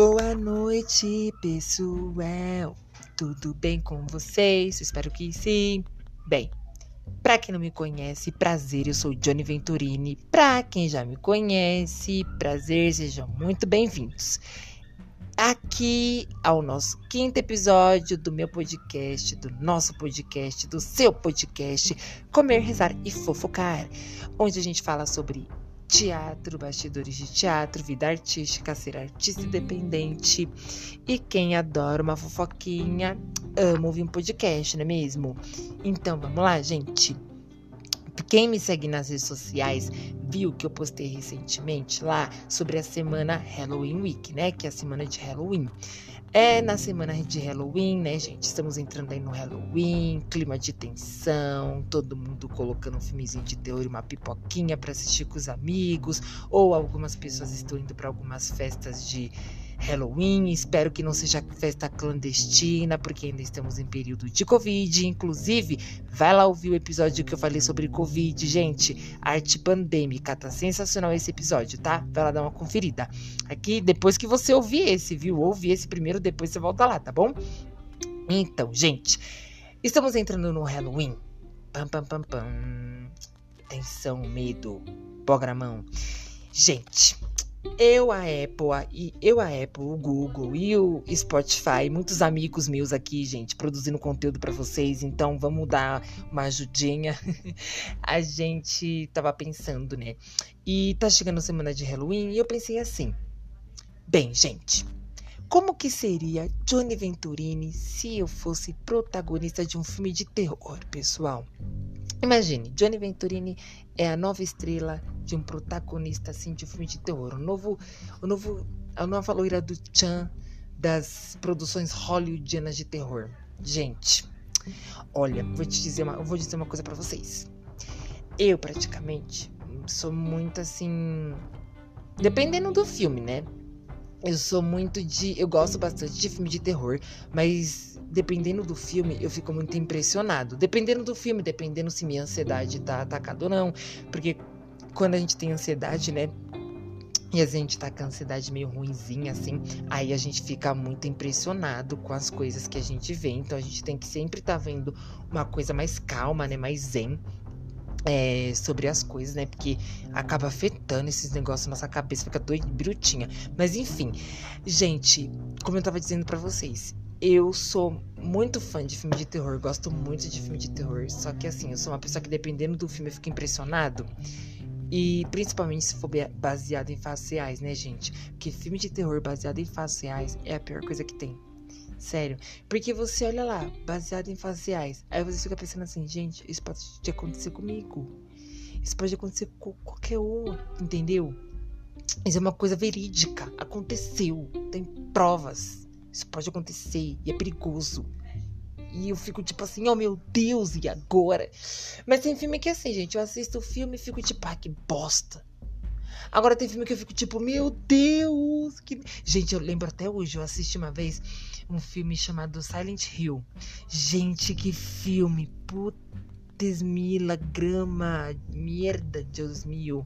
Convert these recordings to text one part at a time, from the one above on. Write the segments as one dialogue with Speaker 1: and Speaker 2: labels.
Speaker 1: Boa noite, pessoal. Tudo bem com vocês? Espero que sim. Bem, para quem não me conhece, prazer, eu sou Johnny Venturini. Para quem já me conhece, prazer, sejam muito bem-vindos. Aqui ao nosso quinto episódio do meu podcast, do nosso podcast, do seu podcast, Comer, Rezar e Fofocar, onde a gente fala sobre teatro, bastidores de teatro, vida artística, ser artista independente. E quem adora uma fofoquinha, ama ouvir um podcast, não é mesmo? Então vamos lá, gente. Quem me segue nas redes sociais viu que eu postei recentemente lá sobre a semana Halloween Week, né? Que é a semana de Halloween. É na semana de Halloween, né, gente? Estamos entrando aí no Halloween, clima de tensão, todo mundo colocando um filmezinho de terror e uma pipoquinha para assistir com os amigos, ou algumas pessoas estão indo para algumas festas de Halloween. Espero que não seja festa clandestina, porque ainda estamos em período de Covid. Inclusive, vai lá ouvir o episódio que eu falei sobre Covid, gente. Arte pandêmica. Tá sensacional esse episódio, tá? Vai lá dar uma conferida. Aqui, depois que você ouvir esse, viu? Ouve esse primeiro, depois você volta lá, tá bom? Então, gente, estamos entrando no Halloween. Pam, pam, pam, pam. Tensão, medo, programão. Gente, eu, a Apple, e eu, a Apple, o Google e o Spotify, muitos amigos meus aqui, gente, produzindo conteúdo para vocês, então vamos dar uma ajudinha. a gente tava pensando, né? E tá chegando a semana de Halloween e eu pensei assim: bem, gente, como que seria Johnny Venturini se eu fosse protagonista de um filme de terror, pessoal? Imagine, Johnny Venturini é a nova estrela de um protagonista assim de filme de terror. O novo, o novo, a nova loira do Chan das produções hollywoodianas de terror. Gente, olha, vou te dizer uma, vou dizer uma coisa para vocês. Eu praticamente sou muito assim, dependendo do filme, né? Eu sou muito de. Eu gosto bastante de filme de terror, mas dependendo do filme, eu fico muito impressionado. Dependendo do filme, dependendo se minha ansiedade tá atacada ou não. Porque quando a gente tem ansiedade, né? E a gente tá com a ansiedade meio ruimzinha, assim, aí a gente fica muito impressionado com as coisas que a gente vê. Então a gente tem que sempre estar tá vendo uma coisa mais calma, né? Mais zen é, sobre as coisas, né? Porque acaba afetando esses negócios nossa cabeça, fica doido, brutinha. Mas enfim, gente, como eu tava dizendo para vocês, eu sou muito fã de filme de terror, gosto muito de filme de terror. Só que assim, eu sou uma pessoa que dependendo do filme eu fico impressionado. E principalmente se for baseado em fatos reais, né, gente? Porque filme de terror baseado em fatos reais é a pior coisa que tem. Sério. Porque você olha lá, baseado em faciais. Aí você fica pensando assim, gente, isso pode acontecer comigo. Isso pode acontecer com qualquer um, entendeu? Isso é uma coisa verídica. Aconteceu. Tem provas. Isso pode acontecer e é perigoso. E eu fico tipo assim, oh meu Deus, e agora? Mas tem filme que é assim, gente. Eu assisto o filme e fico tipo, ah, que bosta. Agora tem filme que eu fico tipo, meu Deus. Que... Gente, eu lembro até hoje, eu assisti uma vez um filme chamado Silent Hill. Gente, que filme! Putz, mila, grama, merda, Deus meu.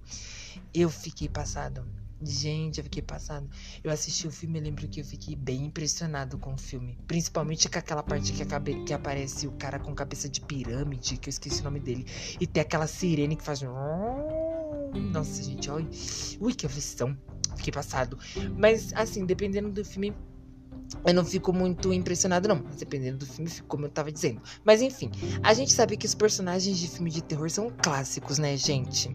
Speaker 1: Eu fiquei passado. Gente, eu fiquei passado. Eu assisti o filme e lembro que eu fiquei bem impressionado com o filme. Principalmente com aquela parte que, acabe, que aparece o cara com cabeça de pirâmide, que eu esqueci o nome dele. E tem aquela sirene que faz. Nossa, gente, olha. Ui, que aflição. Fiquei passado. Mas, assim, dependendo do filme, eu não fico muito impressionado, não. Mas dependendo do filme, como eu tava dizendo. Mas enfim, a gente sabe que os personagens de filme de terror são clássicos, né, gente?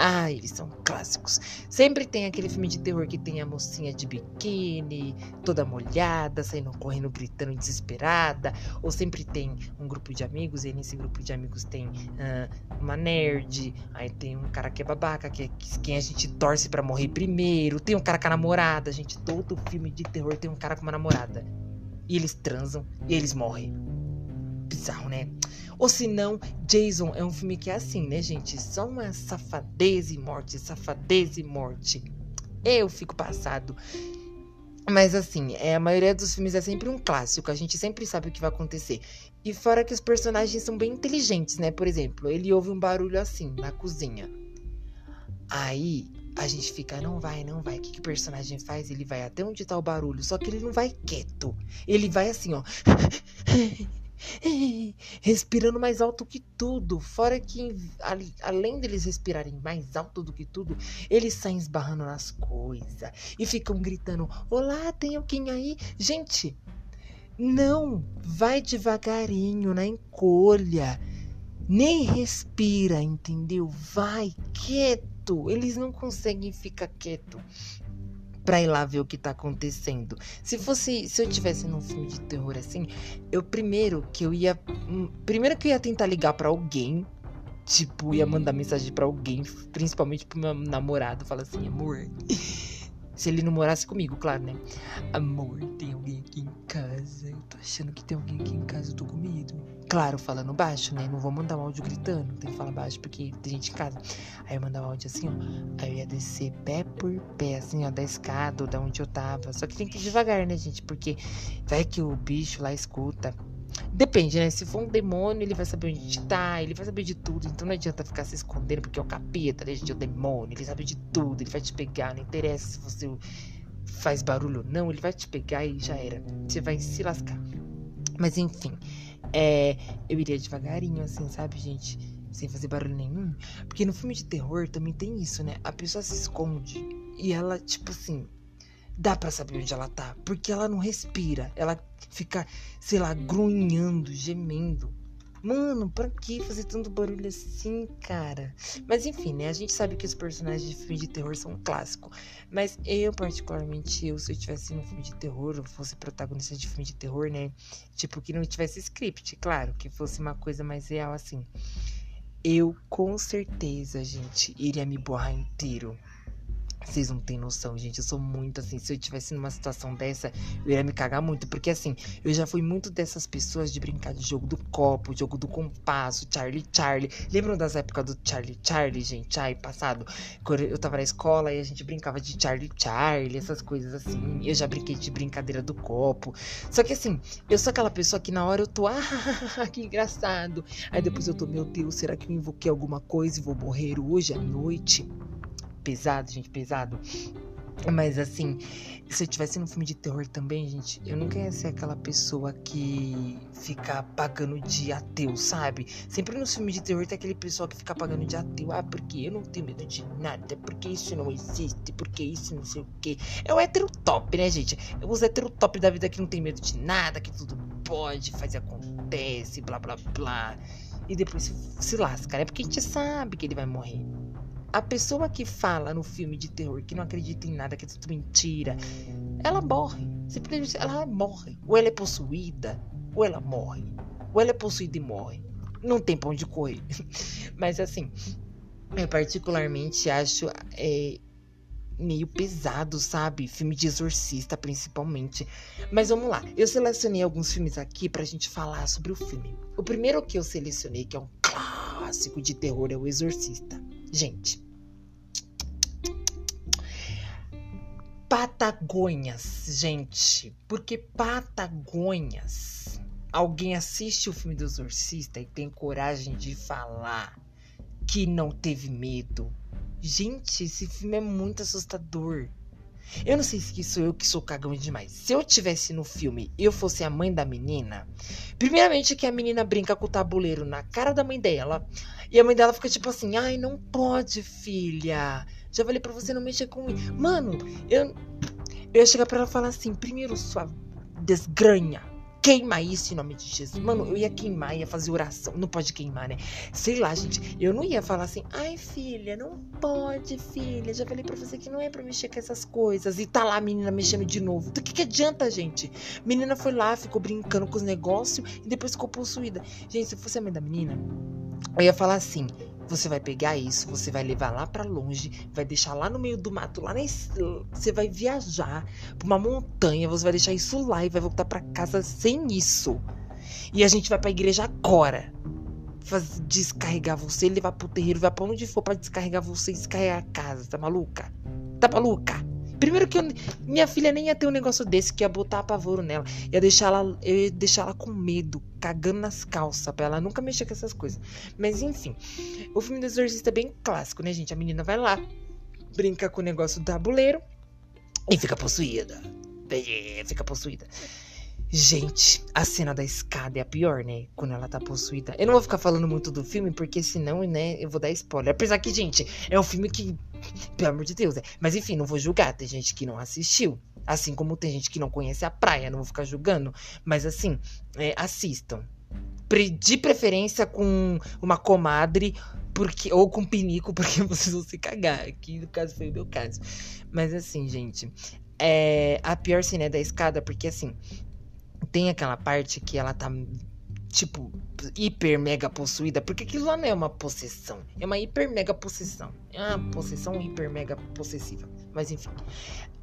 Speaker 1: Ah, eles são clássicos. Sempre tem aquele filme de terror que tem a mocinha de biquíni, toda molhada, saindo correndo, gritando desesperada. Ou sempre tem um grupo de amigos, e nesse grupo de amigos tem uh, uma nerd, aí tem um cara que é babaca, que é quem a gente torce para morrer primeiro. Tem um cara com a namorada, gente. Todo filme de terror tem um cara com uma namorada. E eles transam e eles morrem. Bizarro, né? Ou se não, Jason é um filme que é assim, né, gente? Só uma safadeza e morte, safadeza e morte. Eu fico passado. Mas assim, é, a maioria dos filmes é sempre um clássico, a gente sempre sabe o que vai acontecer. E fora que os personagens são bem inteligentes, né? Por exemplo, ele ouve um barulho assim na cozinha. Aí a gente fica, não vai, não vai. O que, que o personagem faz? Ele vai até onde tá o barulho, só que ele não vai quieto. Ele vai assim, ó. respirando mais alto que tudo. Fora que, além deles respirarem mais alto do que tudo, eles saem esbarrando nas coisas e ficam gritando: Olá, tem alguém aí? Gente, não, vai devagarinho na encolha. Nem respira, entendeu? Vai quieto. Eles não conseguem ficar quieto pra ir lá ver o que tá acontecendo. Se fosse, se eu tivesse num filme de terror assim, eu primeiro que eu ia, hum, primeiro que eu ia tentar ligar para alguém, tipo, ia mandar mensagem para alguém, principalmente pro meu namorado, falar assim, amor, se ele não morasse comigo, claro, né? Amor, tem alguém aqui em casa. Eu tô achando que tem Claro, falando baixo, né? Não vou mandar um áudio gritando, tem que falar baixo porque tem gente em casa. Aí eu mandava um áudio assim, ó. Aí eu ia descer pé por pé, assim, ó, da escada ou da onde eu tava. Só que tem que ir devagar, né, gente? Porque vai que o bicho lá escuta. Depende, né? Se for um demônio, ele vai saber onde tá, ele vai saber de tudo. Então não adianta ficar se escondendo, porque é o capeta, né? gente é o demônio, ele sabe de tudo, ele vai te pegar, não interessa se você faz barulho ou não, ele vai te pegar e já era. Você vai se lascar. Mas enfim, é, eu iria devagarinho, assim, sabe, gente? Sem fazer barulho nenhum. Porque no filme de terror também tem isso, né? A pessoa se esconde e ela, tipo assim, dá para saber onde ela tá, porque ela não respira, ela fica, sei lá, grunhando, gemendo. Mano, pra que fazer tanto barulho assim, cara? Mas enfim, né? A gente sabe que os personagens de filme de terror são um clássico. Mas eu, particularmente, eu, se eu tivesse um filme de terror, ou fosse protagonista de filme de terror, né? Tipo, que não tivesse script, claro, que fosse uma coisa mais real assim. Eu, com certeza, gente, iria me borrar inteiro. Vocês não têm noção, gente. Eu sou muito assim. Se eu tivesse numa situação dessa, eu ia me cagar muito. Porque assim, eu já fui muito dessas pessoas de brincar de jogo do copo, jogo do compasso, Charlie Charlie. Lembram das épocas do Charlie Charlie, gente? Ai, passado. Quando eu tava na escola e a gente brincava de Charlie Charlie, essas coisas assim. Eu já brinquei de brincadeira do copo. Só que assim, eu sou aquela pessoa que na hora eu tô, ah, que engraçado. Aí depois eu tô, meu Deus, será que eu invoquei alguma coisa e vou morrer hoje à noite? Pesado, gente, pesado. Mas assim, se eu tivesse no filme de terror também, gente, eu nunca ia ser aquela pessoa que fica pagando de ateu, sabe? Sempre no filme de terror tem aquele pessoal que fica pagando de ateu. Ah, porque eu não tenho medo de nada, porque isso não existe, porque isso não sei o que. É o hétero top, né, gente? É os hétero top da vida que não tem medo de nada, que tudo pode, faz e acontece, blá blá blá. E depois se, se lasca, né? Porque a gente sabe que ele vai morrer. A pessoa que fala no filme de terror que não acredita em nada, que é tudo mentira, ela morre. Simplesmente ela morre. Ou ela é possuída, ou ela morre. Ou ela é possuída e morre. Não tem pra onde correr. Mas assim, eu particularmente acho é, meio pesado, sabe? Filme de exorcista, principalmente. Mas vamos lá. Eu selecionei alguns filmes aqui pra gente falar sobre o filme. O primeiro que eu selecionei, que é um clássico de terror, é O Exorcista. Gente. Patagônias, gente. Porque Patagônias. Alguém assiste o filme do Exorcista e tem coragem de falar que não teve medo. Gente, esse filme é muito assustador. Eu não sei se sou eu que sou cagão demais. Se eu tivesse no filme eu fosse a mãe da menina, primeiramente que a menina brinca com o tabuleiro na cara da mãe dela. E a mãe dela fica tipo assim: ai, não pode, filha. Já falei pra você não mexer com isso. Mano, eu, eu ia chegar pra ela e falar assim: primeiro, sua desgranha queima isso em nome de Jesus. Mano, eu ia queimar, ia fazer oração. Não pode queimar, né? Sei lá, gente. Eu não ia falar assim, ai, filha, não pode, filha. Já falei pra você que não é pra mexer com essas coisas. E tá lá a menina mexendo de novo. Do que, que adianta, gente? Menina foi lá, ficou brincando com os negócios e depois ficou possuída. Gente, se fosse a mãe da menina, eu ia falar assim: você vai pegar isso, você vai levar lá para longe, vai deixar lá no meio do mato, lá na você vai viajar pra uma montanha, você vai deixar isso lá e vai voltar para casa sem isso. E a gente vai pra igreja agora. Descarregar você, levar pro terreiro, vai pra onde for pra descarregar você descarregar a casa. Tá maluca? Tá maluca? Primeiro que eu, minha filha nem ia ter um negócio desse que ia botar apavoro nela. Ia deixar ela, eu ia deixar ela com medo, cagando nas calças, pra ela nunca mexer com essas coisas. Mas enfim, o filme do Exorcista é bem clássico, né, gente? A menina vai lá, brinca com o negócio do tabuleiro e fica possuída. Fica possuída. Gente, a cena da escada é a pior, né? Quando ela tá possuída. Eu não vou ficar falando muito do filme, porque senão, né, eu vou dar spoiler. Apesar que, gente, é um filme que. Pelo amor de Deus, é. Mas enfim, não vou julgar. Tem gente que não assistiu. Assim como tem gente que não conhece a praia, não vou ficar julgando. Mas assim, é, assistam. De preferência com uma comadre porque ou com pinico, porque vocês vão se cagar. Aqui no caso foi o meu caso. Mas assim, gente, é, a pior cena é da escada, porque assim, tem aquela parte que ela tá tipo hiper mega possuída, porque aquilo lá não é uma possessão, é uma hiper mega possessão. É uma possessão hiper mega possessiva. Mas enfim.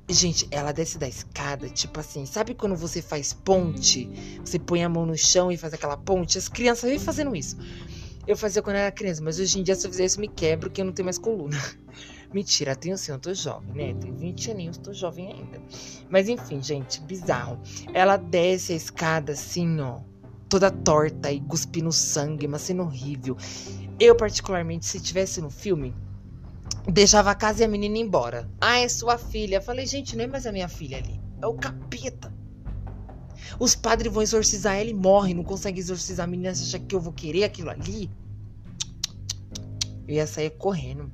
Speaker 1: Gente, ela desce da escada, tipo assim, sabe quando você faz ponte? Você põe a mão no chão e faz aquela ponte? As crianças vêm fazendo isso. Eu fazia quando era criança, mas hoje em dia se eu fizer isso me quebro que eu não tenho mais coluna. Mentira, tenho sim, eu tô jovem, né? Tenho 20 aninhos, tô jovem ainda. Mas enfim, gente, bizarro. Ela desce a escada assim, ó, toda torta e cuspindo sangue, uma cena horrível. Eu, particularmente, se tivesse no filme, deixava a casa e a menina embora. Ah, é sua filha. Falei, gente, não é mais a minha filha ali. É o capeta. Os padres vão exorcizar ela e morre, não consegue exorcizar a menina. Você acha que eu vou querer aquilo ali? Eu ia sair correndo.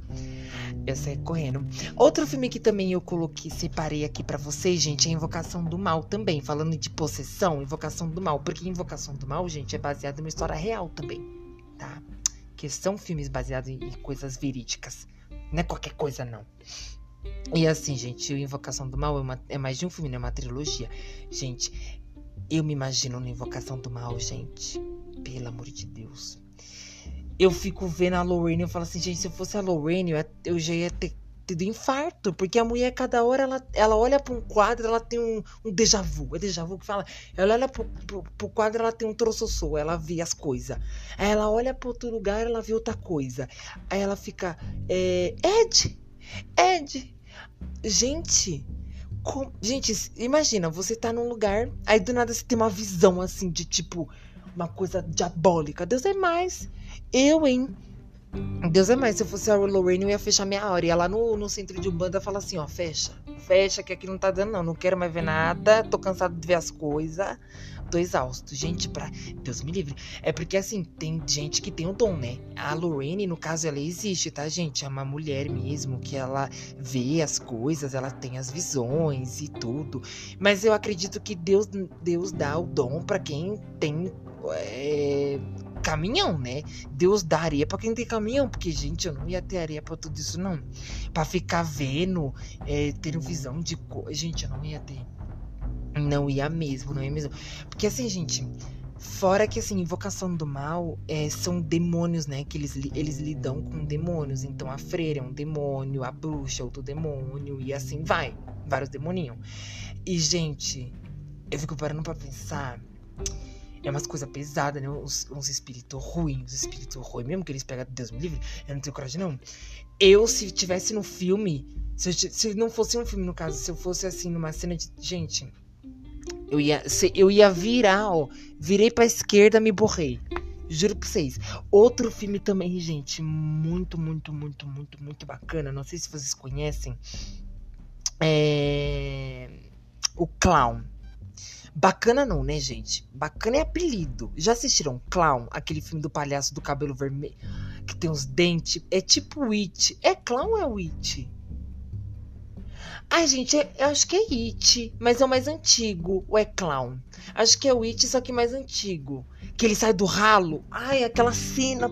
Speaker 1: Eu sair correndo. Outro filme que também eu coloquei, separei aqui para vocês, gente, é Invocação do Mal também. Falando de possessão, Invocação do Mal. Porque Invocação do Mal, gente, é baseado em uma história real também, tá? Que são filmes baseados em coisas verídicas. Não é qualquer coisa, não. E assim, gente, Invocação do Mal é, uma, é mais de um filme, não é uma trilogia. Gente, eu me imagino na Invocação do Mal, gente. Pelo amor de Deus. Eu fico vendo a Lorraine eu falo assim, gente, se eu fosse a Lorraine, eu, já ia ter tido infarto. Porque a mulher, cada hora, ela, ela olha para um quadro, ela tem um, um déjà vu. É déjà vu que fala. Ela olha pro, pro, pro quadro, ela tem um troçossô, ela vê as coisas. Ela olha para outro lugar, ela vê outra coisa. Aí ela fica. É, Ed! Ed! Gente, com... Gente, imagina, você tá num lugar, aí do nada você tem uma visão assim de tipo uma coisa diabólica. Deus é mais. Eu, hein? Deus é mais. Se eu fosse a Lorraine, eu ia fechar minha hora. Ia lá no, no centro de Umbanda falar assim: ó, fecha. Fecha, que aqui não tá dando, não. Não quero mais ver nada. Tô cansado de ver as coisas tô exausto. Gente, pra. Deus me livre. É porque assim, tem gente que tem o dom, né? A Lorraine, no caso, ela existe, tá, gente? É uma mulher mesmo que ela vê as coisas, ela tem as visões e tudo. Mas eu acredito que Deus, Deus dá o dom para quem tem. É caminhão, né? Deus dá areia pra quem tem caminhão, porque, gente, eu não ia ter areia pra tudo isso, não. Pra ficar vendo, é, tendo visão de coisa. Gente, eu não ia ter. Não ia mesmo, não ia mesmo. Porque assim, gente, fora que assim, invocação do mal é, são demônios, né? Que eles, eles lidam com demônios. Então a freira é um demônio, a bruxa é outro demônio, e assim vai. Vários demoninhos. E, gente, eu fico parando pra pensar. É umas coisas pesadas, né? Uns, uns espíritos ruins, uns espíritos ruins, mesmo que eles pegam Deus me livre, eu não tenho coragem, não. Eu, se tivesse no filme, se, eu, se não fosse um filme, no caso, se eu fosse assim, numa cena de. Gente, eu ia, eu ia virar, ó. Virei pra esquerda, me borrei. Juro pra vocês. Outro filme também, gente, muito, muito, muito, muito, muito bacana. Não sei se vocês conhecem. É. O Clown. Bacana não, né, gente? Bacana é apelido. Já assistiram Clown? Aquele filme do palhaço do cabelo vermelho, que tem os dentes. É tipo It. É clown é It? Ai, gente, eu acho que é It, mas é o mais antigo. Ou é Clown? Acho que é o It, só que mais antigo. Que ele sai do ralo. Ai, aquela cena,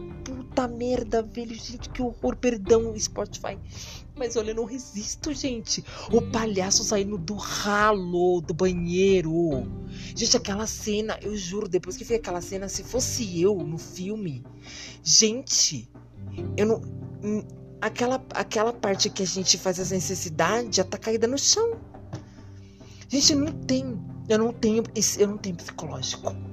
Speaker 1: puta merda, velho. Gente, que horror. Perdão, Spotify. Mas olha, eu não resisto, gente. O palhaço saindo do ralo do banheiro. Gente, aquela cena, eu juro, depois que vi aquela cena, se fosse eu no filme. Gente, eu não aquela, aquela parte que a gente faz as necessidades já tá caída no chão. Gente, não tem. Eu não tenho. Eu não tenho psicológico.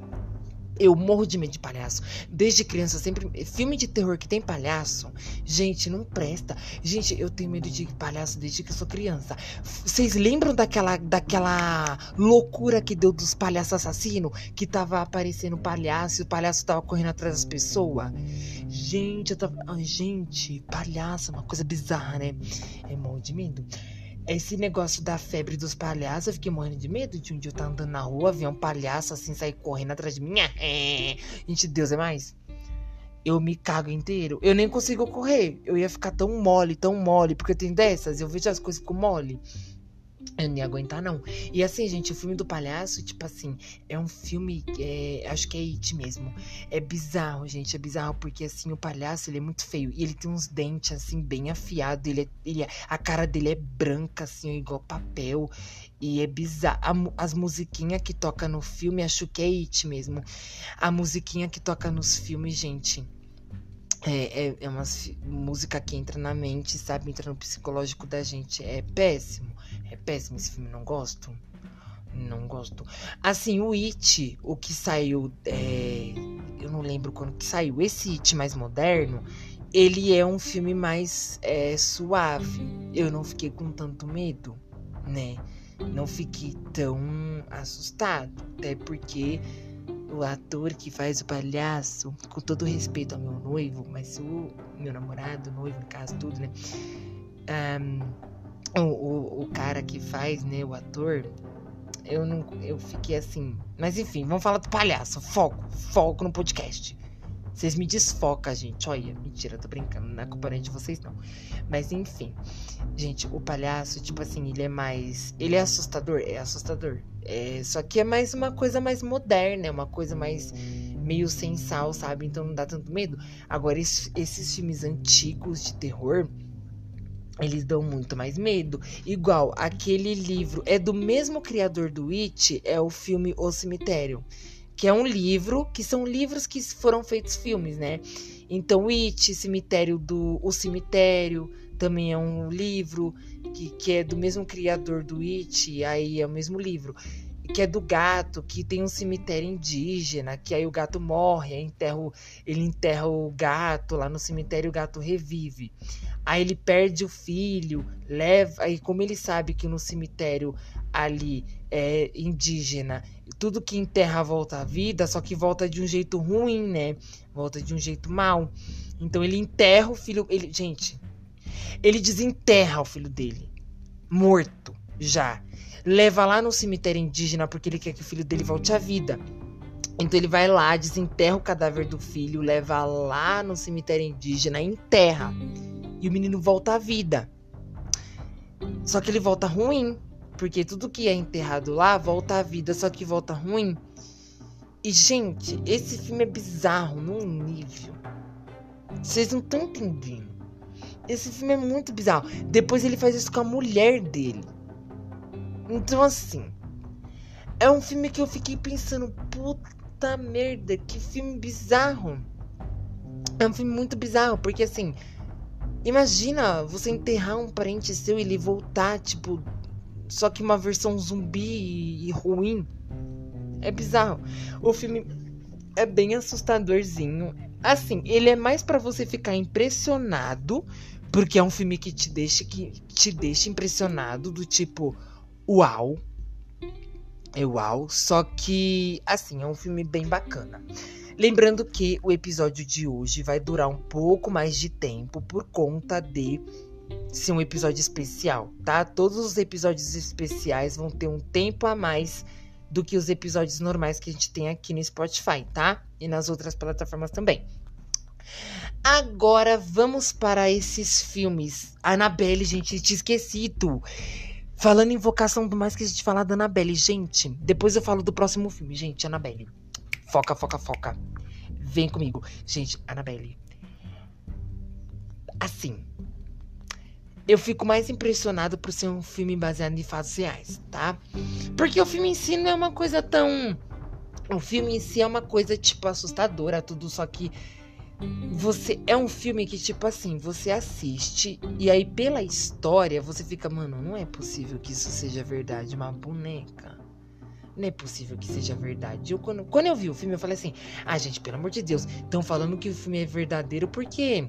Speaker 1: Eu morro de medo de palhaço. Desde criança, sempre. Filme de terror que tem palhaço. Gente, não presta. Gente, eu tenho medo de palhaço desde que eu sou criança. Vocês lembram daquela, daquela loucura que deu dos palhaços assassinos? Que tava aparecendo palhaço e o palhaço tava correndo atrás das pessoas? Gente, eu tava. Ai, gente, palhaço, uma coisa bizarra, né? É morro de medo. Esse negócio da febre dos palhaços, eu fiquei morrendo de medo de um dia eu estar andando na rua, ver um palhaço assim sair correndo atrás de mim. Gente, Deus é mais. Eu me cago inteiro. Eu nem consigo correr. Eu ia ficar tão mole, tão mole, porque tenho dessas, eu vejo as coisas com mole. Eu não ia aguentar, não. E assim, gente, o filme do palhaço, tipo assim, é um filme. É, acho que é It mesmo. É bizarro, gente. É bizarro porque, assim, o palhaço, ele é muito feio. E ele tem uns dentes, assim, bem afiados. Ele, é, ele é, a cara dele é branca, assim, igual papel. E é bizarro. A, as musiquinhas que toca no filme, acho que é It mesmo. A musiquinha que toca nos filmes, gente. É, é, é uma música que entra na mente, sabe? Entra no psicológico da gente. É péssimo. É péssimo esse filme, não gosto. Não gosto. Assim, o It, o que saiu. É, eu não lembro quando que saiu. Esse It mais moderno, ele é um filme mais é, suave. Eu não fiquei com tanto medo, né? Não fiquei tão assustado. Até porque o ator que faz o palhaço, com todo respeito ao meu noivo, mas o meu namorado, noivo, no caso, tudo, né? Um, o, o, o cara que faz, né, o ator, eu não. Eu fiquei assim. Mas enfim, vamos falar do palhaço. Foco, foco no podcast. Vocês me desfocam, gente. Olha, mentira, tô brincando. Não é culpa de vocês, não. Mas enfim. Gente, o palhaço, tipo assim, ele é mais. Ele é assustador? É assustador. É, só que é mais uma coisa mais moderna, é uma coisa mais meio sem sal, sabe? Então não dá tanto medo. Agora, esses, esses filmes antigos de terror eles dão muito mais medo. Igual aquele livro é do mesmo criador do It, é o filme O Cemitério, que é um livro, que são livros que foram feitos filmes, né? Então, It, Cemitério do O Cemitério, também é um livro que, que é do mesmo criador do It, aí é o mesmo livro. Que é do gato, que tem um cemitério indígena, que aí o gato morre, enterra, ele enterra o gato lá no cemitério, o gato revive. Aí ele perde o filho, leva. Aí, como ele sabe que no cemitério ali é indígena, tudo que enterra volta à vida, só que volta de um jeito ruim, né? Volta de um jeito mal. Então ele enterra o filho. Ele, gente, ele desenterra o filho dele, morto já. Leva lá no cemitério indígena porque ele quer que o filho dele volte à vida. Então ele vai lá, desenterra o cadáver do filho, leva lá no cemitério indígena, enterra e o menino volta à vida. Só que ele volta ruim, porque tudo que é enterrado lá volta à vida, só que volta ruim. E, gente, esse filme é bizarro num nível. Vocês não estão entendendo. Esse filme é muito bizarro. Depois ele faz isso com a mulher dele. Então, assim. É um filme que eu fiquei pensando, puta merda, que filme bizarro. É um filme muito bizarro, porque assim, Imagina você enterrar um parente seu e ele voltar, tipo, só que uma versão zumbi e ruim. É bizarro. O filme é bem assustadorzinho. Assim, ele é mais para você ficar impressionado, porque é um filme que te deixa que te deixa impressionado do tipo, uau. É uau, só que assim, é um filme bem bacana. Lembrando que o episódio de hoje vai durar um pouco mais de tempo por conta de ser um episódio especial, tá? Todos os episódios especiais vão ter um tempo a mais do que os episódios normais que a gente tem aqui no Spotify, tá? E nas outras plataformas também. Agora vamos para esses filmes. Annabelle, gente, te esquecido. Falando em Invocação do Mais que a gente falar da Annabelle, gente. Depois eu falo do próximo filme, gente, Annabelle. Foca, foca, foca. Vem comigo. Gente, Annabelle. Assim. Eu fico mais impressionado por ser um filme baseado em fatos reais, tá? Porque o filme em si não é uma coisa tão. O filme em si é uma coisa, tipo, assustadora, tudo, só que. Você é um filme que, tipo assim, você assiste e aí pela história você fica, mano, não é possível que isso seja verdade, uma boneca não é possível que seja verdade. Eu, quando, quando eu vi o filme, eu falei assim: ah, gente, pelo amor de Deus, estão falando que o filme é verdadeiro porque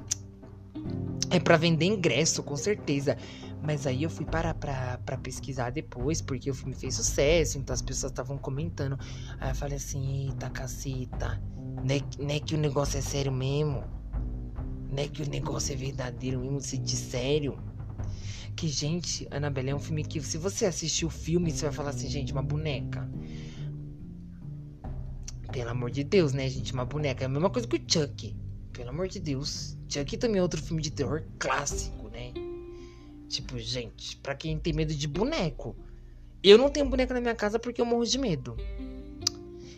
Speaker 1: é para vender ingresso, com certeza. Mas aí eu fui parar pra, pra pesquisar depois, porque o filme fez sucesso, então as pessoas estavam comentando. Aí eu falei assim: eita caceta, né, que o negócio é sério mesmo? né? Que o negócio é verdadeiro mesmo, se de sério. Que, gente, Annabelle é um filme que, se você assistir o filme, você vai falar assim, gente, uma boneca. Pelo amor de Deus, né, gente? Uma boneca. É a mesma coisa que o Chuck. Pelo amor de Deus. Chuck também é outro filme de terror clássico, né? Tipo, gente, pra quem tem medo de boneco. Eu não tenho boneca na minha casa porque eu morro de medo.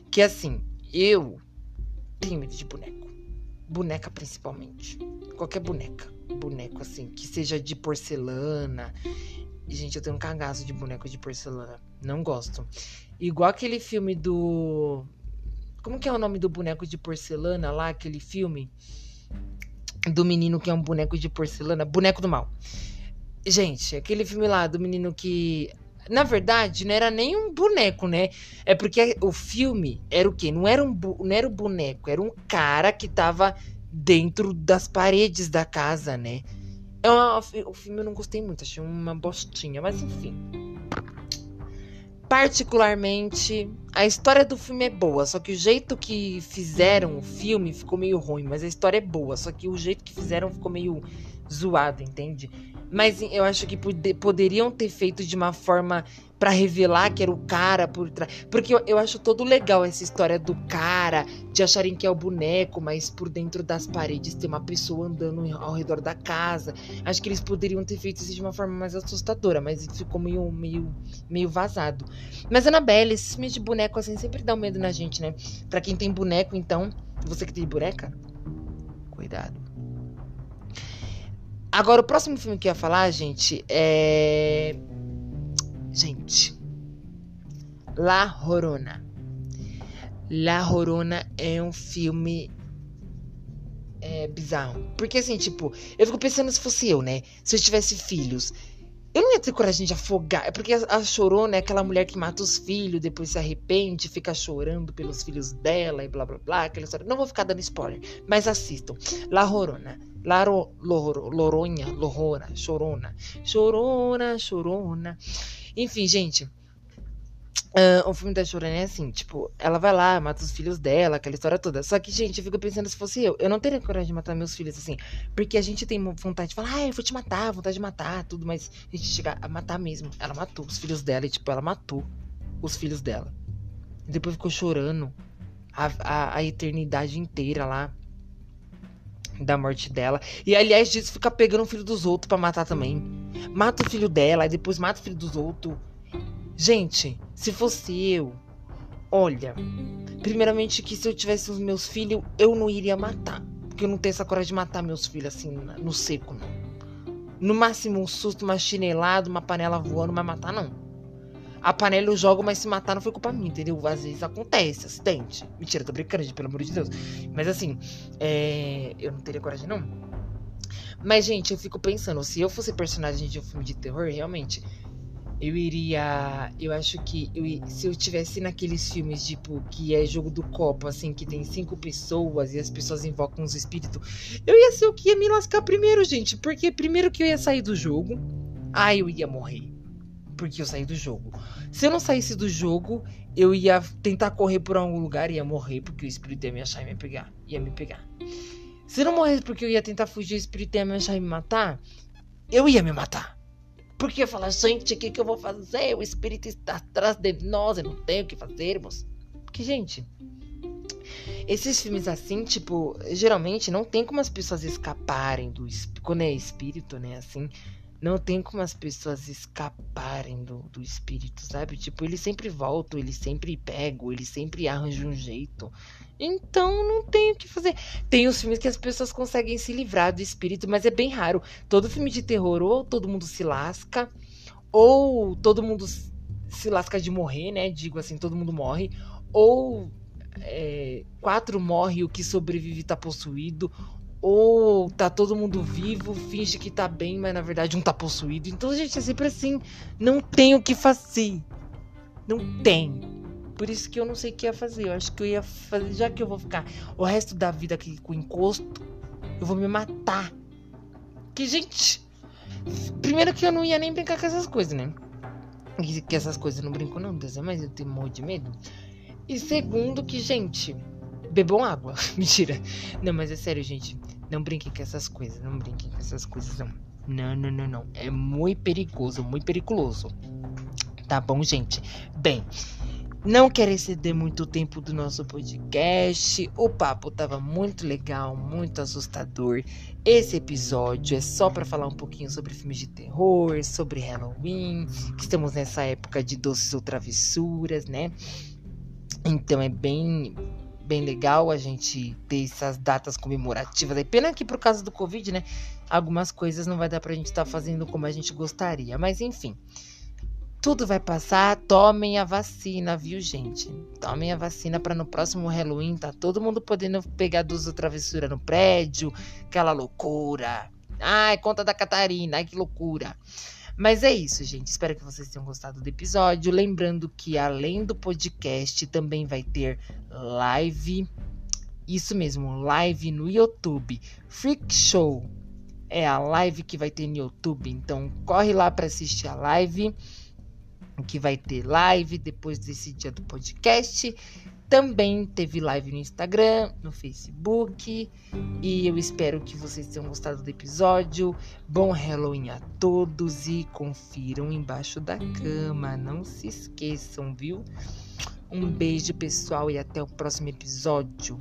Speaker 1: Que assim, eu tenho de boneco. Boneca principalmente. Qualquer boneca. Boneco assim, que seja de porcelana. Gente, eu tenho um cagaço de boneco de porcelana. Não gosto. Igual aquele filme do. Como que é o nome do boneco de porcelana lá? Aquele filme do menino que é um boneco de porcelana. Boneco do mal. Gente, aquele filme lá do menino que na verdade, não era nem um boneco, né? É porque o filme era o quê? Não era um, não era um boneco, era um cara que tava dentro das paredes da casa, né? É o filme eu não gostei muito, achei uma bostinha, mas enfim. Particularmente, a história do filme é boa, só que o jeito que fizeram o filme ficou meio ruim, mas a história é boa, só que o jeito que fizeram ficou meio zoado, entende? Mas eu acho que poderiam ter feito de uma forma para revelar que era o cara por trás. Porque eu, eu, acho todo legal essa história do cara, de acharem que é o boneco, mas por dentro das paredes tem uma pessoa andando ao redor da casa. Acho que eles poderiam ter feito isso de uma forma mais assustadora, mas ficou meio, meio, meio vazado. Mas Annabelle, esses filmes de boneco assim sempre dá um medo na gente, né? Pra quem tem boneco, então, você que tem boneca, cuidado. Agora, o próximo filme que eu ia falar, gente, é. Gente. La Rorona. La Rorona é um filme é, bizarro. Porque assim, tipo, eu fico pensando se fosse eu, né? Se eu tivesse filhos. Eu não ia ter coragem de afogar. É porque a, Chorona é aquela mulher que mata os filhos, depois se arrepende, fica chorando pelos filhos dela e blá blá blá. Aquela história. Não vou ficar dando spoiler, mas assistam. La Rorona. Laro, loro, Loronha, Lorona, Chorona. Chorona, Chorona. Enfim, gente. Uh, o filme da Chorona é assim, tipo, ela vai lá, mata os filhos dela, aquela história toda. Só que, gente, eu fico pensando se fosse eu. Eu não teria coragem de matar meus filhos assim. Porque a gente tem vontade de falar, ah, eu vou te matar, vontade de matar, tudo, mas a gente chega a matar mesmo. Ela matou os filhos dela e, tipo, ela matou os filhos dela. E depois ficou chorando a, a, a eternidade inteira lá da morte dela. E aliás disso, fica pegando o filho dos outros para matar também. Mata o filho dela, e depois mata o filho dos outros. Gente, se fosse eu, olha, primeiramente que se eu tivesse os meus filhos, eu não iria matar. Porque eu não tenho essa coragem de matar meus filhos assim, no seco, não. No máximo um susto, uma chinelada, uma panela voando, mas matar não. A panela eu jogo, mas se matar não foi culpa minha, entendeu? Às vezes acontece, acidente. Mentira, tô brincando, gente, pelo amor de Deus. Mas assim, é... eu não teria coragem, não. Mas, gente, eu fico pensando, se eu fosse personagem de um filme de terror, realmente, eu iria. Eu acho que eu, se eu tivesse naqueles filmes, tipo, que é jogo do copo, assim, que tem cinco pessoas e as pessoas invocam os espíritos, eu ia ser o que ia me lascar primeiro, gente. Porque primeiro que eu ia sair do jogo, aí eu ia morrer porque eu saí do jogo. Se eu não saísse do jogo, eu ia tentar correr por algum lugar e ia morrer porque o espírito ia me achar e me pegar. Ia me pegar. Se eu não morresse porque eu ia tentar fugir, o espírito ia me achar e me matar, eu ia me matar. Porque eu falar, gente, o que, que eu vou fazer? O espírito está atrás de nós, eu não tenho o que fazermos. Porque, gente, esses filmes assim, tipo, geralmente não tem como as pessoas escaparem do quando é espírito, né? Assim, não tem como as pessoas escaparem do, do espírito, sabe? Tipo, ele sempre volta, ele sempre pega, ele sempre arranja um jeito. Então não tem o que fazer. Tem os filmes que as pessoas conseguem se livrar do espírito, mas é bem raro. Todo filme de terror, ou todo mundo se lasca, ou todo mundo se lasca de morrer, né? Digo assim, todo mundo morre. Ou é, quatro morre, o que sobrevive tá possuído ou tá todo mundo vivo, finge que tá bem, mas na verdade um tá possuído. Então, gente, é sempre assim. Não tem o que fazer. Não tem. Por isso que eu não sei o que ia fazer. Eu acho que eu ia fazer. Já que eu vou ficar o resto da vida aqui com encosto, eu vou me matar. Que, gente. Primeiro que eu não ia nem brincar com essas coisas, né? Que, essas coisas eu não brinco, não, Deus, mas eu tenho um monte de medo. E segundo que, gente, bebam água. Mentira. Não, mas é sério, gente. Não brinquem com essas coisas, não brinquem com essas coisas, não. Não, não, não, não. É muito perigoso, muito periculoso. Tá bom, gente? Bem, não quero exceder muito tempo do nosso podcast. O papo tava muito legal, muito assustador. Esse episódio é só para falar um pouquinho sobre filmes de terror, sobre Halloween, que estamos nessa época de doces ou travessuras, né? Então é bem bem legal a gente ter essas datas comemorativas. É pena que por causa do Covid, né? Algumas coisas não vai dar pra gente estar tá fazendo como a gente gostaria. Mas enfim. Tudo vai passar, tomem a vacina, viu, gente? Tomem a vacina para no próximo Halloween tá todo mundo podendo pegar duas ou travessura no prédio, aquela loucura. Ai, conta da Catarina, ai que loucura. Mas é isso, gente. Espero que vocês tenham gostado do episódio. Lembrando que além do podcast, também vai ter live. Isso mesmo, live no YouTube. Freak Show é a live que vai ter no YouTube. Então corre lá para assistir a live que vai ter live depois desse dia do podcast. Também teve live no Instagram, no Facebook. E eu espero que vocês tenham gostado do episódio. Bom Halloween a todos e confiram embaixo da cama. Não se esqueçam, viu? Um beijo, pessoal, e até o próximo episódio.